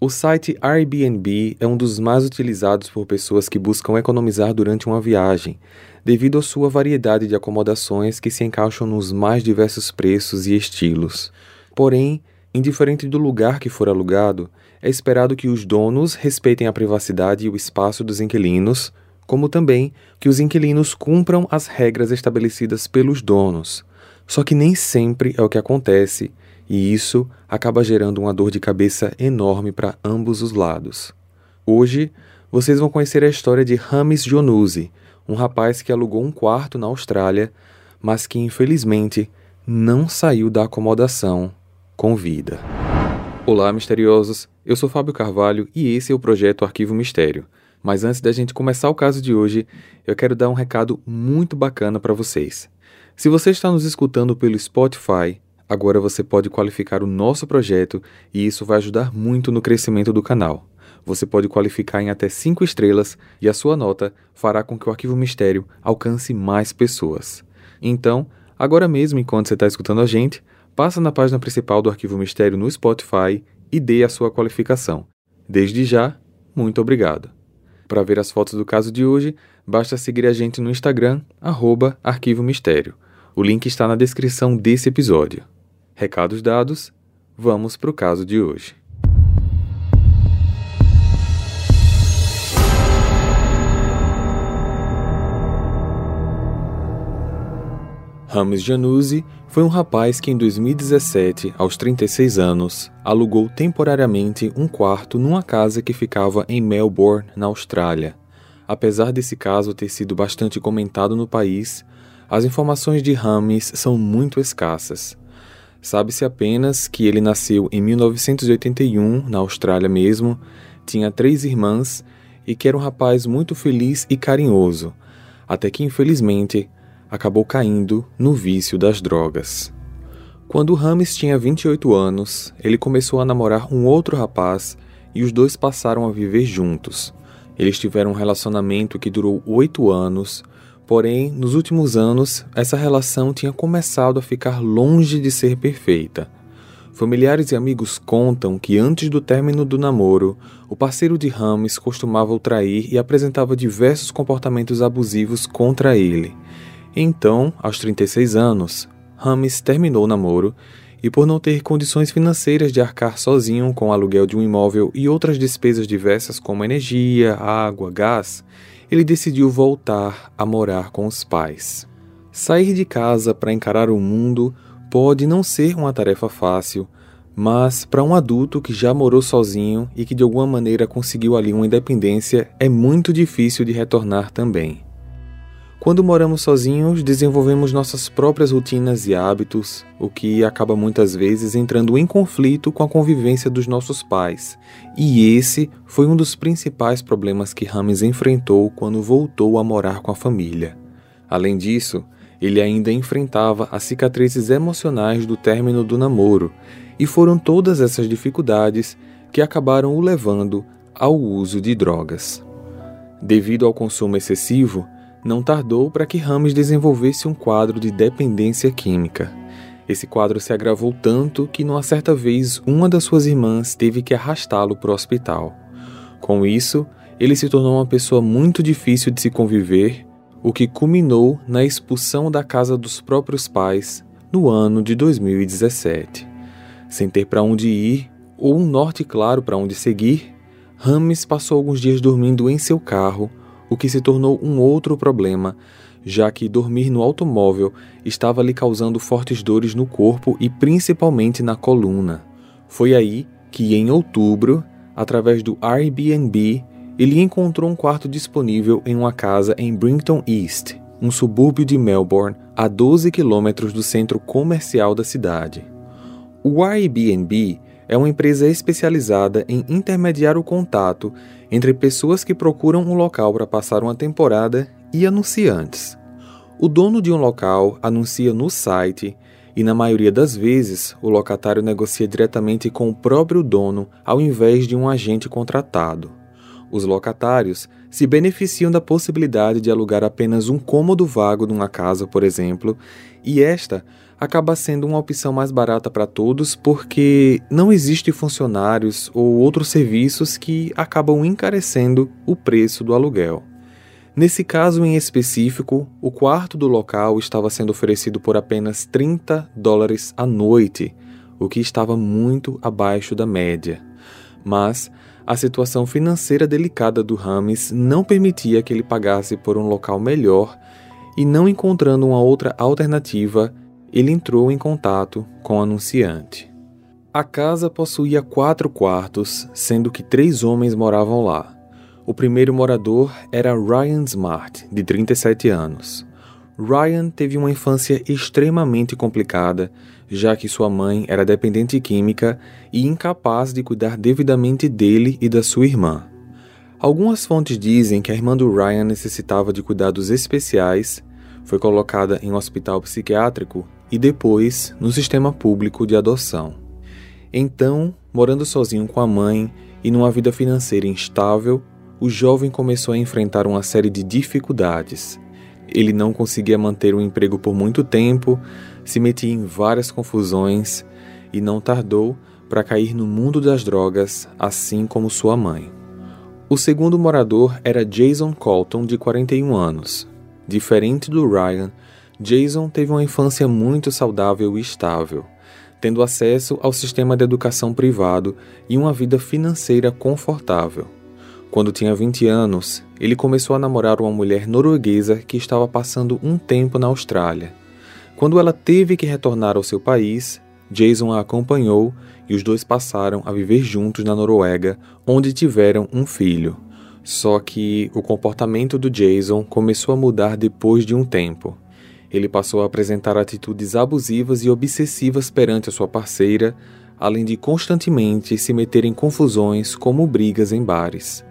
O site Airbnb é um dos mais utilizados por pessoas que buscam economizar durante uma viagem, devido à sua variedade de acomodações que se encaixam nos mais diversos preços e estilos. Porém, indiferente do lugar que for alugado, é esperado que os donos respeitem a privacidade e o espaço dos inquilinos, como também que os inquilinos cumpram as regras estabelecidas pelos donos. Só que nem sempre é o que acontece e isso acaba gerando uma dor de cabeça enorme para ambos os lados. Hoje, vocês vão conhecer a história de Ramis Jonuzi, um rapaz que alugou um quarto na Austrália, mas que infelizmente não saiu da acomodação com vida. Olá, misteriosos! Eu sou Fábio Carvalho e esse é o projeto Arquivo Mistério. Mas antes da gente começar o caso de hoje, eu quero dar um recado muito bacana para vocês. Se você está nos escutando pelo Spotify, Agora você pode qualificar o nosso projeto e isso vai ajudar muito no crescimento do canal. Você pode qualificar em até 5 estrelas e a sua nota fará com que o Arquivo Mistério alcance mais pessoas. Então, agora mesmo, enquanto você está escutando a gente, passa na página principal do Arquivo Mistério no Spotify e dê a sua qualificação. Desde já, muito obrigado. Para ver as fotos do caso de hoje, basta seguir a gente no Instagram, arroba Arquivo Mistério. O link está na descrição desse episódio. Recados dados, vamos para o caso de hoje. Ramos Januzzi foi um rapaz que em 2017, aos 36 anos, alugou temporariamente um quarto numa casa que ficava em Melbourne, na Austrália. Apesar desse caso ter sido bastante comentado no país, as informações de Rames são muito escassas. Sabe-se apenas que ele nasceu em 1981, na Austrália mesmo, tinha três irmãs e que era um rapaz muito feliz e carinhoso, até que infelizmente acabou caindo no vício das drogas. Quando Rames tinha 28 anos, ele começou a namorar um outro rapaz e os dois passaram a viver juntos. Eles tiveram um relacionamento que durou oito anos, Porém, nos últimos anos, essa relação tinha começado a ficar longe de ser perfeita. Familiares e amigos contam que antes do término do namoro, o parceiro de Rames costumava o trair e apresentava diversos comportamentos abusivos contra ele. Então, aos 36 anos, Rames terminou o namoro e, por não ter condições financeiras de arcar sozinho com o aluguel de um imóvel e outras despesas diversas como energia, água, gás, ele decidiu voltar a morar com os pais. Sair de casa para encarar o mundo pode não ser uma tarefa fácil, mas para um adulto que já morou sozinho e que de alguma maneira conseguiu ali uma independência, é muito difícil de retornar também. Quando moramos sozinhos, desenvolvemos nossas próprias rotinas e hábitos, o que acaba muitas vezes entrando em conflito com a convivência dos nossos pais. E esse foi um dos principais problemas que Rames enfrentou quando voltou a morar com a família. Além disso, ele ainda enfrentava as cicatrizes emocionais do término do namoro, e foram todas essas dificuldades que acabaram o levando ao uso de drogas. Devido ao consumo excessivo, não tardou para que Rames desenvolvesse um quadro de dependência química. Esse quadro se agravou tanto que, numa certa vez, uma das suas irmãs teve que arrastá-lo para o hospital. Com isso, ele se tornou uma pessoa muito difícil de se conviver, o que culminou na expulsão da casa dos próprios pais no ano de 2017. Sem ter para onde ir ou um norte claro para onde seguir, Rames passou alguns dias dormindo em seu carro o que se tornou um outro problema, já que dormir no automóvel estava lhe causando fortes dores no corpo e principalmente na coluna. Foi aí que, em outubro, através do Airbnb, ele encontrou um quarto disponível em uma casa em Brinton East, um subúrbio de Melbourne, a 12 quilômetros do centro comercial da cidade. O Airbnb é uma empresa especializada em intermediar o contato entre pessoas que procuram um local para passar uma temporada e anunciantes. O dono de um local anuncia no site e, na maioria das vezes, o locatário negocia diretamente com o próprio dono ao invés de um agente contratado. Os locatários se beneficiam da possibilidade de alugar apenas um cômodo vago numa casa, por exemplo, e esta acaba sendo uma opção mais barata para todos porque não existe funcionários ou outros serviços que acabam encarecendo o preço do aluguel. Nesse caso em específico, o quarto do local estava sendo oferecido por apenas 30 dólares à noite, o que estava muito abaixo da média. Mas a situação financeira delicada do Rames não permitia que ele pagasse por um local melhor e, não encontrando uma outra alternativa, ele entrou em contato com o anunciante. A casa possuía quatro quartos, sendo que três homens moravam lá. O primeiro morador era Ryan Smart, de 37 anos. Ryan teve uma infância extremamente complicada, já que sua mãe era dependente química e incapaz de cuidar devidamente dele e da sua irmã. Algumas fontes dizem que a irmã do Ryan necessitava de cuidados especiais, foi colocada em um hospital psiquiátrico e depois no sistema público de adoção. Então, morando sozinho com a mãe e numa vida financeira instável, o jovem começou a enfrentar uma série de dificuldades. Ele não conseguia manter o emprego por muito tempo, se metia em várias confusões e não tardou para cair no mundo das drogas, assim como sua mãe. O segundo morador era Jason Colton, de 41 anos. Diferente do Ryan, Jason teve uma infância muito saudável e estável, tendo acesso ao sistema de educação privado e uma vida financeira confortável. Quando tinha 20 anos, ele começou a namorar uma mulher norueguesa que estava passando um tempo na Austrália. Quando ela teve que retornar ao seu país, Jason a acompanhou e os dois passaram a viver juntos na Noruega, onde tiveram um filho. Só que o comportamento do Jason começou a mudar depois de um tempo. Ele passou a apresentar atitudes abusivas e obsessivas perante a sua parceira, além de constantemente se meter em confusões como brigas em bares.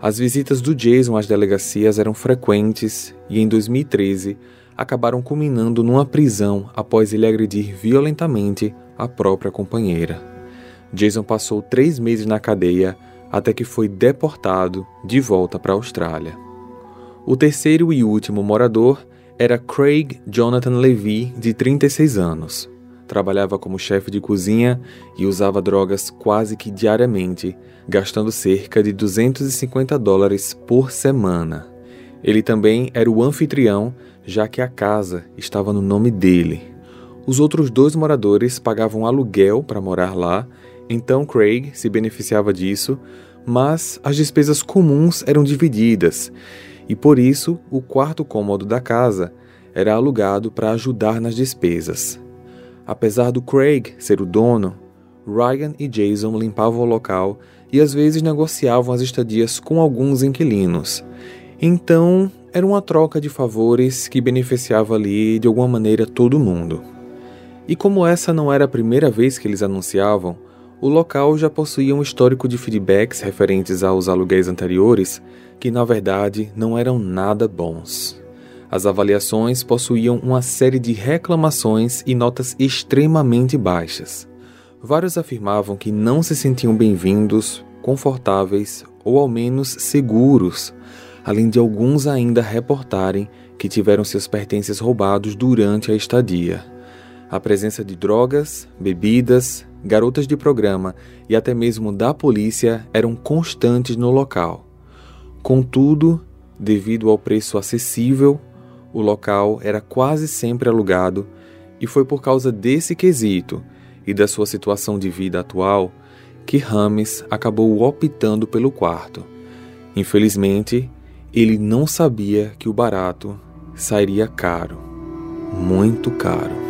As visitas do Jason às delegacias eram frequentes e, em 2013, acabaram culminando numa prisão após ele agredir violentamente a própria companheira. Jason passou três meses na cadeia até que foi deportado de volta para a Austrália. O terceiro e último morador era Craig Jonathan Levy, de 36 anos. Trabalhava como chefe de cozinha e usava drogas quase que diariamente gastando cerca de 250 dólares por semana. Ele também era o anfitrião, já que a casa estava no nome dele. Os outros dois moradores pagavam aluguel para morar lá, então Craig se beneficiava disso, mas as despesas comuns eram divididas, e por isso o quarto cômodo da casa era alugado para ajudar nas despesas. Apesar do Craig ser o dono, Ryan e Jason limpavam o local e às vezes negociavam as estadias com alguns inquilinos. Então, era uma troca de favores que beneficiava ali de alguma maneira todo mundo. E como essa não era a primeira vez que eles anunciavam, o local já possuía um histórico de feedbacks referentes aos aluguéis anteriores que, na verdade, não eram nada bons. As avaliações possuíam uma série de reclamações e notas extremamente baixas. Vários afirmavam que não se sentiam bem-vindos, confortáveis ou ao menos seguros, além de alguns ainda reportarem que tiveram seus pertences roubados durante a estadia. A presença de drogas, bebidas, garotas de programa e até mesmo da polícia eram constantes no local. Contudo, devido ao preço acessível, o local era quase sempre alugado e foi por causa desse quesito e da sua situação de vida atual que Rames acabou optando pelo quarto. Infelizmente, ele não sabia que o barato sairia caro, muito caro.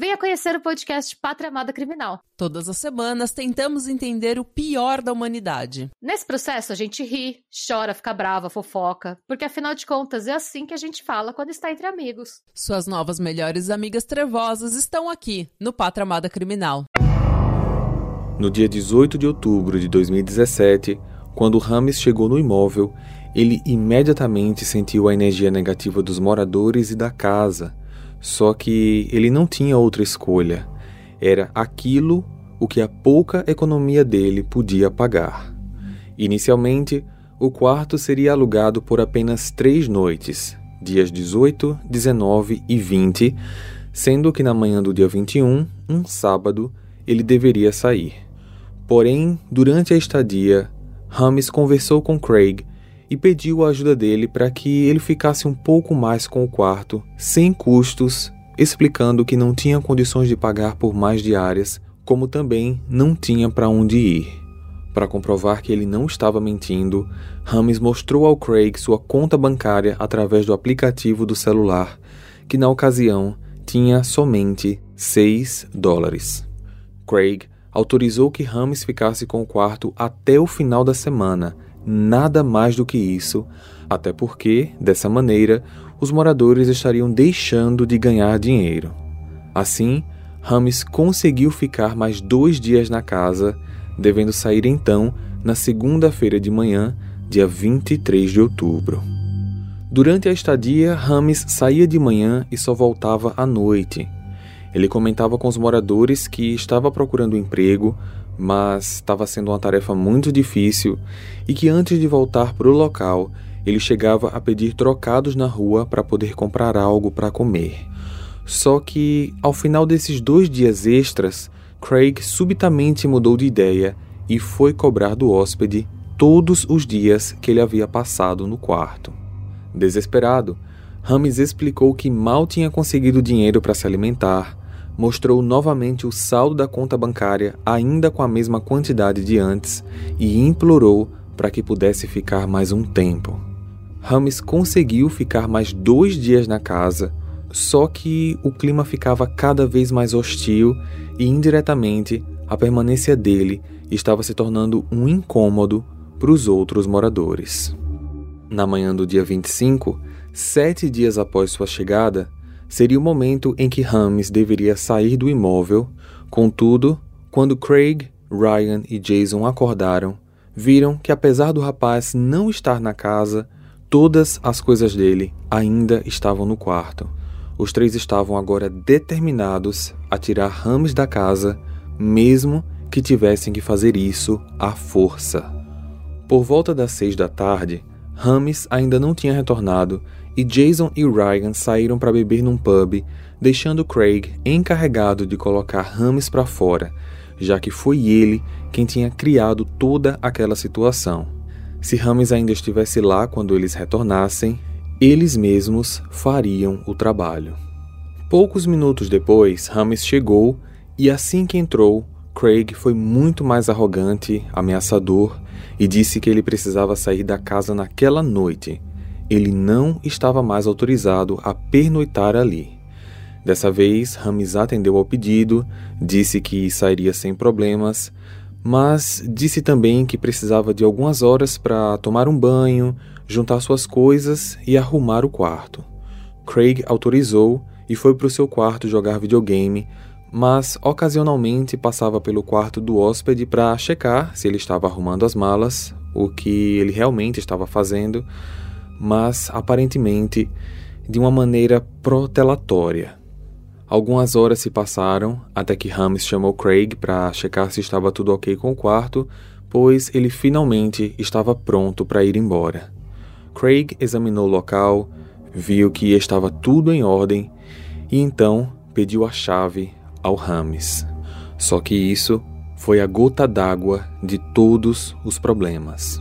Venha conhecer o podcast Pátria Amada Criminal. Todas as semanas tentamos entender o pior da humanidade. Nesse processo a gente ri, chora, fica brava, fofoca, porque afinal de contas é assim que a gente fala quando está entre amigos. Suas novas melhores amigas trevosas estão aqui no Pátria Amada Criminal. No dia 18 de outubro de 2017, quando Rames chegou no imóvel, ele imediatamente sentiu a energia negativa dos moradores e da casa Só que ele não tinha outra escolha. Era aquilo o que a pouca economia dele podia pagar. Inicialmente, o quarto seria alugado por apenas três noites, dias 18, 19 e 20, sendo que na manhã do dia 21, um sábado, ele deveria sair. Porém, durante a estadia, Rames conversou com Craig e pediu a ajuda dele para que ele ficasse um pouco mais com o quarto, sem custos, explicando que não tinha condições de pagar por mais diárias, como também não tinha para onde ir. Para comprovar que ele não estava mentindo, Rames mostrou ao Craig sua conta bancária através do aplicativo do celular, que na ocasião tinha somente 6 dólares. Craig autorizou que Rames ficasse com o quarto até o final da semana, nada mais do que isso, até porque, dessa maneira, os moradores estariam deixando de ganhar dinheiro. Assim, Rames conseguiu ficar mais dois dias na casa devendo sair então na segunda-feira de manhã, dia 23 de outubro. Durante a estadia, Rames saía de manhã e só voltava à noite. Ele comentava com os moradores que estava procurando emprego, mas estava sendo uma tarefa muito difícil e que antes de voltar para o local, ele chegava a pedir trocados na rua para poder comprar algo para comer. Só que, ao final desses dois dias extras, Craig subitamente mudou de ideia e foi cobrar do hóspede todos os dias que ele havia passado no quarto. Desesperado, Rames explicou que mal tinha conseguido dinheiro para se alimentar, mostrou novamente o saldo da conta bancária ainda com a mesma quantidade de antes e implorou para que pudesse ficar mais um tempo. Rames conseguiu ficar mais dois dias na casa, só que o clima ficava cada vez mais hostil e indiretamente a permanência dele estava se tornando um incômodo para os outros moradores. Na manhã do dia 25, sete dias após sua chegada, seria o momento em que Rames deveria sair do imóvel. Contudo, quando Craig, Ryan e Jason acordaram, viram que apesar do rapaz não estar na casa, todas as coisas dele ainda estavam no quarto. Os três estavam agora determinados a tirar Rames da casa, mesmo que tivessem que fazer isso à força. Por volta das seis da tarde, Rames ainda não tinha retornado e Jason e Ryan saíram para beber num pub, deixando Craig encarregado de colocar Rames para fora, já que foi ele quem tinha criado toda aquela situação. Se Rames ainda estivesse lá quando eles retornassem, eles mesmos fariam o trabalho. Poucos minutos depois, Rames chegou e assim que entrou, Craig foi muito mais arrogante, ameaçador e disse que ele precisava sair da casa naquela noite. Ele não estava mais autorizado a pernoitar ali. Dessa vez, Rames atendeu ao pedido, disse que sairia sem problemas, mas disse também que precisava de algumas horas para tomar um banho, juntar suas coisas e arrumar o quarto. Craig autorizou e foi para o seu quarto jogar videogame, mas ocasionalmente passava pelo quarto do hóspede para checar se ele estava arrumando as malas, o que ele realmente estava fazendo, mas aparentemente de uma maneira protelatória. Algumas horas se passaram até que Rames chamou Craig para checar se estava tudo ok com o quarto, pois ele finalmente estava pronto para ir embora. Craig examinou o local, viu que estava tudo em ordem e então pediu a chave ao Rames. Só que isso foi a gota d'água de todos os problemas.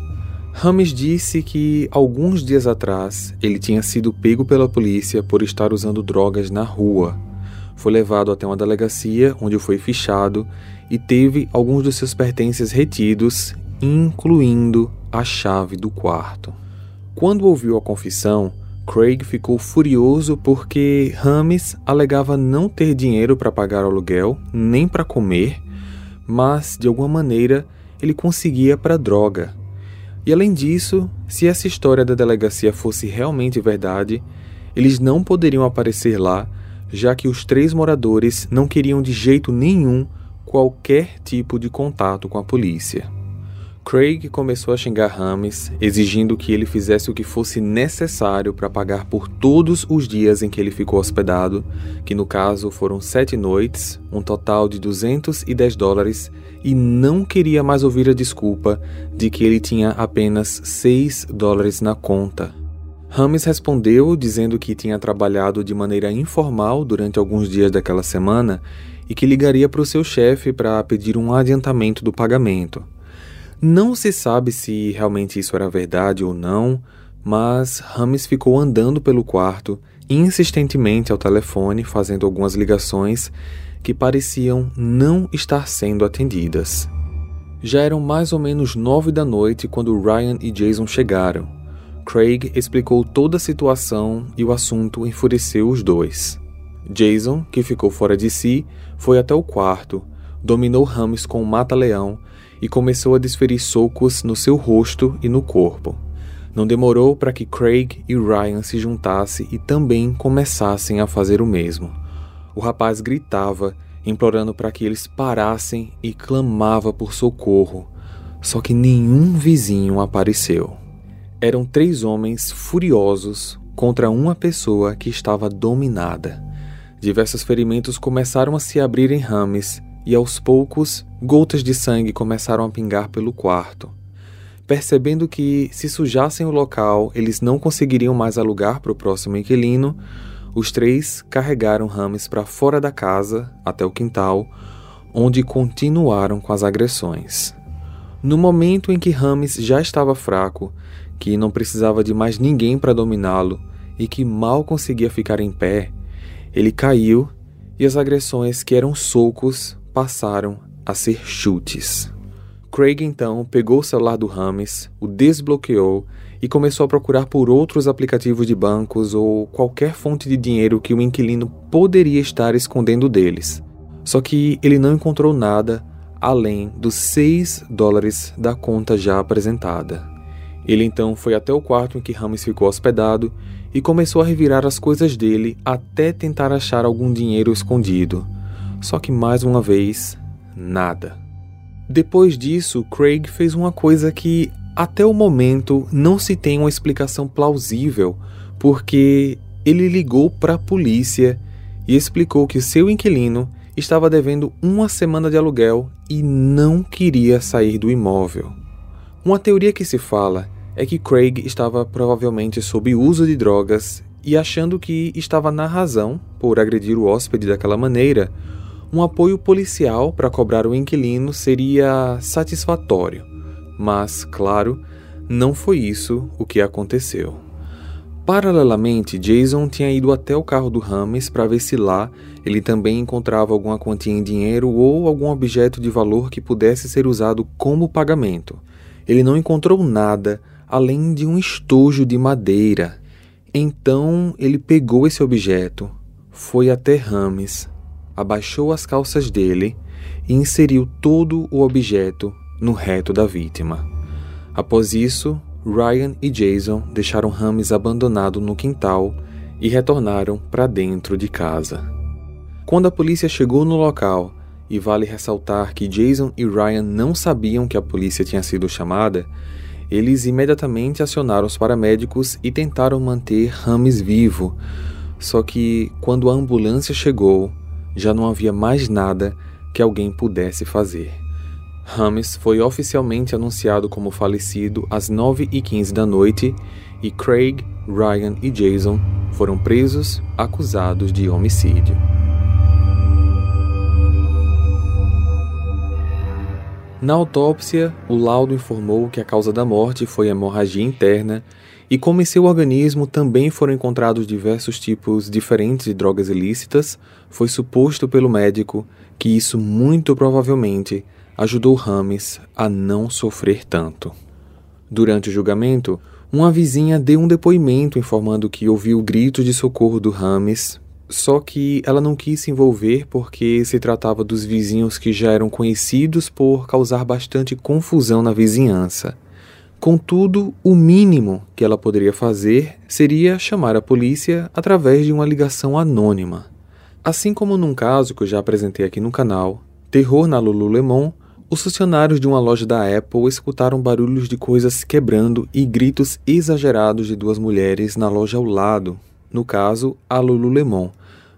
Rames disse que alguns dias atrás ele tinha sido pego pela polícia por estar usando drogas na rua. Foi levado até uma delegacia onde foi fichado e teve alguns dos seus pertences retidos, incluindo a chave do quarto. Quando ouviu a confissão, Craig ficou furioso porque Rames alegava não ter dinheiro para pagar o aluguel nem para comer, mas de alguma maneira ele conseguia para droga. E além disso, se essa história da delegacia fosse realmente verdade, eles não poderiam aparecer lá, já que os três moradores não queriam de jeito nenhum qualquer tipo de contato com a polícia. Craig começou a xingar Rames, exigindo que ele fizesse o que fosse necessário para pagar por todos os dias em que ele ficou hospedado, que no caso foram sete noites, um total de 210 dólares, e não queria mais ouvir a desculpa de que ele tinha apenas 6 dólares na conta. Rames respondeu dizendo que tinha trabalhado de maneira informal durante alguns dias daquela semana e que ligaria para o seu chefe para pedir um adiantamento do pagamento. Não se sabe se realmente isso era verdade ou não, mas Rames ficou andando pelo quarto insistentemente ao telefone, fazendo algumas ligações que pareciam não estar sendo atendidas. Já eram mais ou menos nove da noite quando Ryan e Jason chegaram. Craig explicou toda a situação e o assunto enfureceu os dois. Jason, que ficou fora de si, foi até o quarto, dominou Rames com um mata-leão e começou a desferir socos no seu rosto e no corpo. Não demorou para que Craig e Ryan se juntassem e também começassem a fazer o mesmo. O rapaz gritava, implorando para que eles parassem e clamava por socorro, só que nenhum vizinho apareceu. Eram três homens furiosos contra uma pessoa que estava dominada. Diversos ferimentos começaram a se abrir em Rames e aos poucos gotas de sangue começaram a pingar pelo quarto. Percebendo que, se sujassem o local, eles não conseguiriam mais alugar para o próximo inquilino, os três carregaram Rames para fora da casa, até o quintal, onde continuaram com as agressões. No momento em que Rames já estava fraco, que não precisava de mais ninguém para dominá-lo e que mal conseguia ficar em pé, ele caiu e as agressões, que eram socos, passaram a ser chutes. Craig então pegou o celular do Rames, o desbloqueou e começou a procurar por outros aplicativos de bancos ou qualquer fonte de dinheiro que o inquilino poderia estar escondendo deles. Só que ele não encontrou nada além dos 6 dólares da conta já apresentada. Ele então foi até o quarto em que Rames ficou hospedado e começou a revirar as coisas dele até tentar achar algum dinheiro escondido. Só que mais uma vez, nada. Depois disso, Craig fez uma coisa que até o momento não se tem uma explicação plausível, porque ele ligou para a polícia e explicou que seu inquilino estava devendo uma semana de aluguel e não queria sair do imóvel. Uma teoria que se fala é que Craig estava provavelmente sob uso de drogas e achando que estava na razão por agredir o hóspede daquela maneira, um apoio policial para cobrar o inquilino seria satisfatório, mas, claro, não foi isso o que aconteceu. Paralelamente, Jason tinha ido até o carro do Rames para ver se lá ele também encontrava alguma quantia em dinheiro ou algum objeto de valor que pudesse ser usado como pagamento. Ele não encontrou nada além de um estojo de madeira. Então ele pegou esse objeto, foi até Rames abaixou as calças dele e inseriu todo o objeto no reto da vítima. Após isso, Ryan e Jason deixaram Rames abandonado no quintal e retornaram para dentro de casa. Quando a polícia chegou no local, e vale ressaltar que Jason e Ryan não sabiam que a polícia tinha sido chamada, eles imediatamente acionaram os paramédicos e tentaram manter Rames vivo. Só que, quando a ambulância chegou, já não havia mais nada que alguém pudesse fazer. Rames foi oficialmente anunciado como falecido às 9h15 da noite e Craig, Ryan e Jason foram presos acusados de homicídio. Na autópsia, o laudo informou que a causa da morte foi hemorragia interna e como em seu organismo também foram encontrados diversos tipos diferentes de drogas ilícitas, foi suposto pelo médico que isso muito provavelmente ajudou Rames a não sofrer tanto. Durante o julgamento, uma vizinha deu um depoimento informando que ouviu gritos de socorro do Rames, só que ela não quis se envolver porque se tratava dos vizinhos que já eram conhecidos por causar bastante confusão na vizinhança. Contudo, o mínimo que ela poderia fazer seria chamar a polícia através de uma ligação anônima. Assim como num caso que eu já apresentei aqui no canal, Terror na Lululemon, os funcionários de uma loja da Apple escutaram barulhos de coisas quebrando e gritos exagerados de duas mulheres na loja ao lado, no caso, a Lululemon,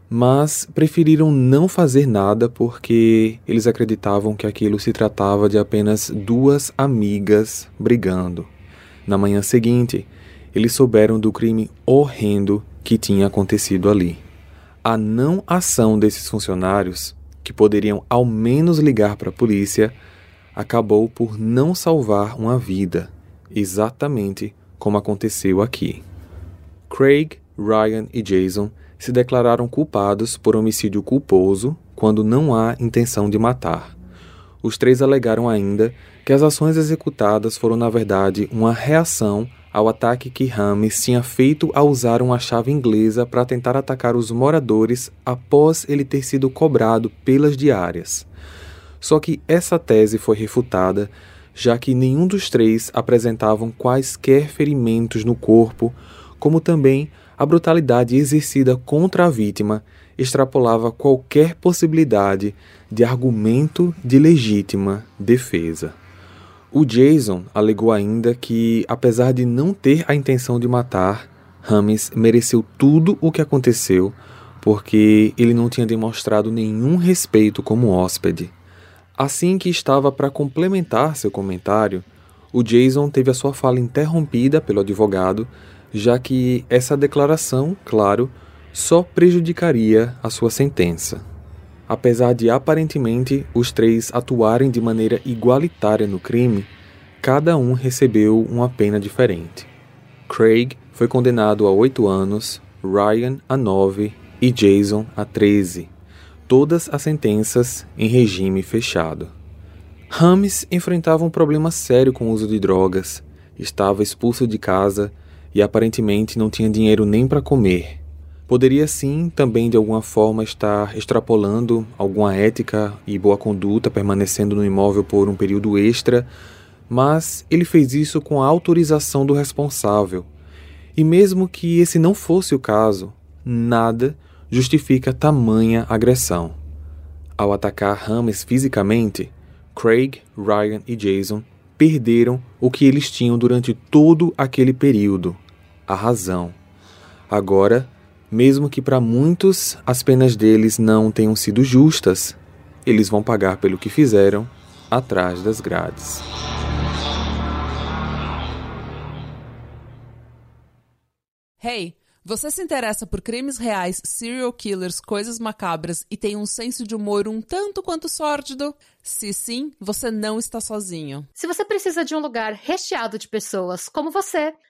mas preferiram não fazer nada porque eles acreditavam que aquilo se tratava de apenas duas amigas brigando. Na manhã seguinte, eles souberam do crime horrendo que tinha acontecido ali. A não ação desses funcionários que poderiam ao menos ligar para a polícia, acabou por não salvar uma vida, exatamente como aconteceu aqui. Craig, Ryan e Jason se declararam culpados por homicídio culposo quando não há intenção de matar. Os três alegaram ainda que as ações executadas foram, na verdade, uma reação ao ataque que Rames tinha feito ao usar uma chave inglesa para tentar atacar os moradores após ele ter sido cobrado pelas diárias. Só que essa tese foi refutada, já que nenhum dos três apresentavam quaisquer ferimentos no corpo, como também a brutalidade exercida contra a vítima extrapolava qualquer possibilidade de argumento de legítima defesa. O Jason alegou ainda que, apesar de não ter a intenção de matar, Rames mereceu tudo o que aconteceu porque ele não tinha demonstrado nenhum respeito como hóspede. Assim que estava para complementar seu comentário, o Jason teve a sua fala interrompida pelo advogado, já que essa declaração, claro, só prejudicaria a sua sentença. Apesar de aparentemente os três atuarem de maneira igualitária no crime, cada um recebeu uma pena diferente. Craig foi condenado a oito anos, Ryan a nove e Jason a treze, todas as sentenças em regime fechado. Rames enfrentava um problema sério com o uso de drogas, estava expulso de casa e aparentemente não tinha dinheiro nem para comer. Poderia sim também de alguma forma estar extrapolando alguma ética e boa conduta permanecendo no imóvel por um período extra, mas ele fez isso com a autorização do responsável. E mesmo que esse não fosse o caso, nada justifica tamanha agressão. Ao atacar Rames fisicamente, Craig, Ryan e Jason perderam o que eles tinham durante todo aquele período: a razão. Agora, mesmo que para muitos as penas deles não tenham sido justas, eles vão pagar pelo que fizeram atrás das grades. Hey, você se interessa por crimes reais, serial killers, coisas macabras e tem um senso de humor um tanto quanto sórdido? Se sim, você não está sozinho. Se você precisa de um lugar recheado de pessoas como você,